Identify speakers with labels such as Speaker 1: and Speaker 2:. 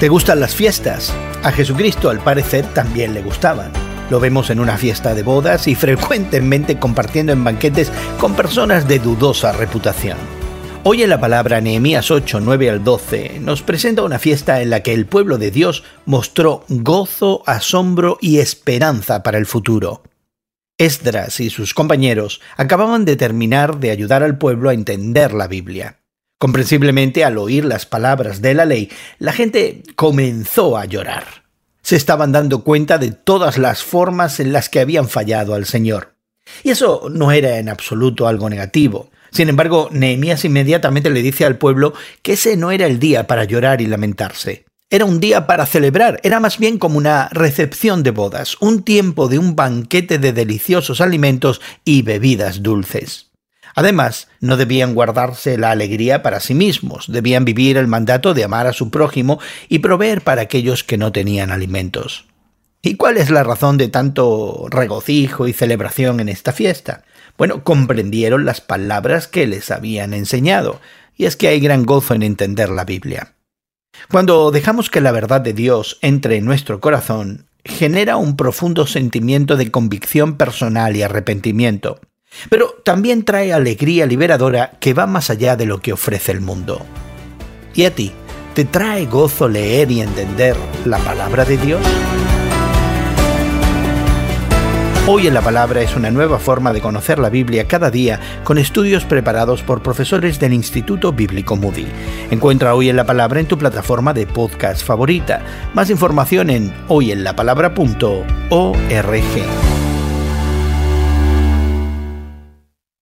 Speaker 1: ¿Te gustan las fiestas? A Jesucristo al parecer también le gustaban. Lo vemos en una fiesta de bodas y frecuentemente compartiendo en banquetes con personas de dudosa reputación. Hoy en la palabra Nehemías 8, 9 al 12 nos presenta una fiesta en la que el pueblo de Dios mostró gozo, asombro y esperanza para el futuro. Esdras y sus compañeros acababan de terminar de ayudar al pueblo a entender la Biblia. Comprensiblemente, al oír las palabras de la ley, la gente comenzó a llorar. Se estaban dando cuenta de todas las formas en las que habían fallado al Señor. Y eso no era en absoluto algo negativo. Sin embargo, Nehemías inmediatamente le dice al pueblo que ese no era el día para llorar y lamentarse. Era un día para celebrar, era más bien como una recepción de bodas, un tiempo de un banquete de deliciosos alimentos y bebidas dulces. Además, no debían guardarse la alegría para sí mismos, debían vivir el mandato de amar a su prójimo y proveer para aquellos que no tenían alimentos. ¿Y cuál es la razón de tanto regocijo y celebración en esta fiesta? Bueno, comprendieron las palabras que les habían enseñado, y es que hay gran gozo en entender la Biblia. Cuando dejamos que la verdad de Dios entre en nuestro corazón, genera un profundo sentimiento de convicción personal y arrepentimiento pero también trae alegría liberadora que va más allá de lo que ofrece el mundo. ¿Y a ti? ¿Te trae gozo leer y entender la palabra de Dios? Hoy en la Palabra es una nueva forma de conocer la Biblia cada día con estudios preparados por profesores del Instituto Bíblico Moody. Encuentra Hoy en la Palabra en tu plataforma de podcast favorita. Más información en hoyenlapalabra.org.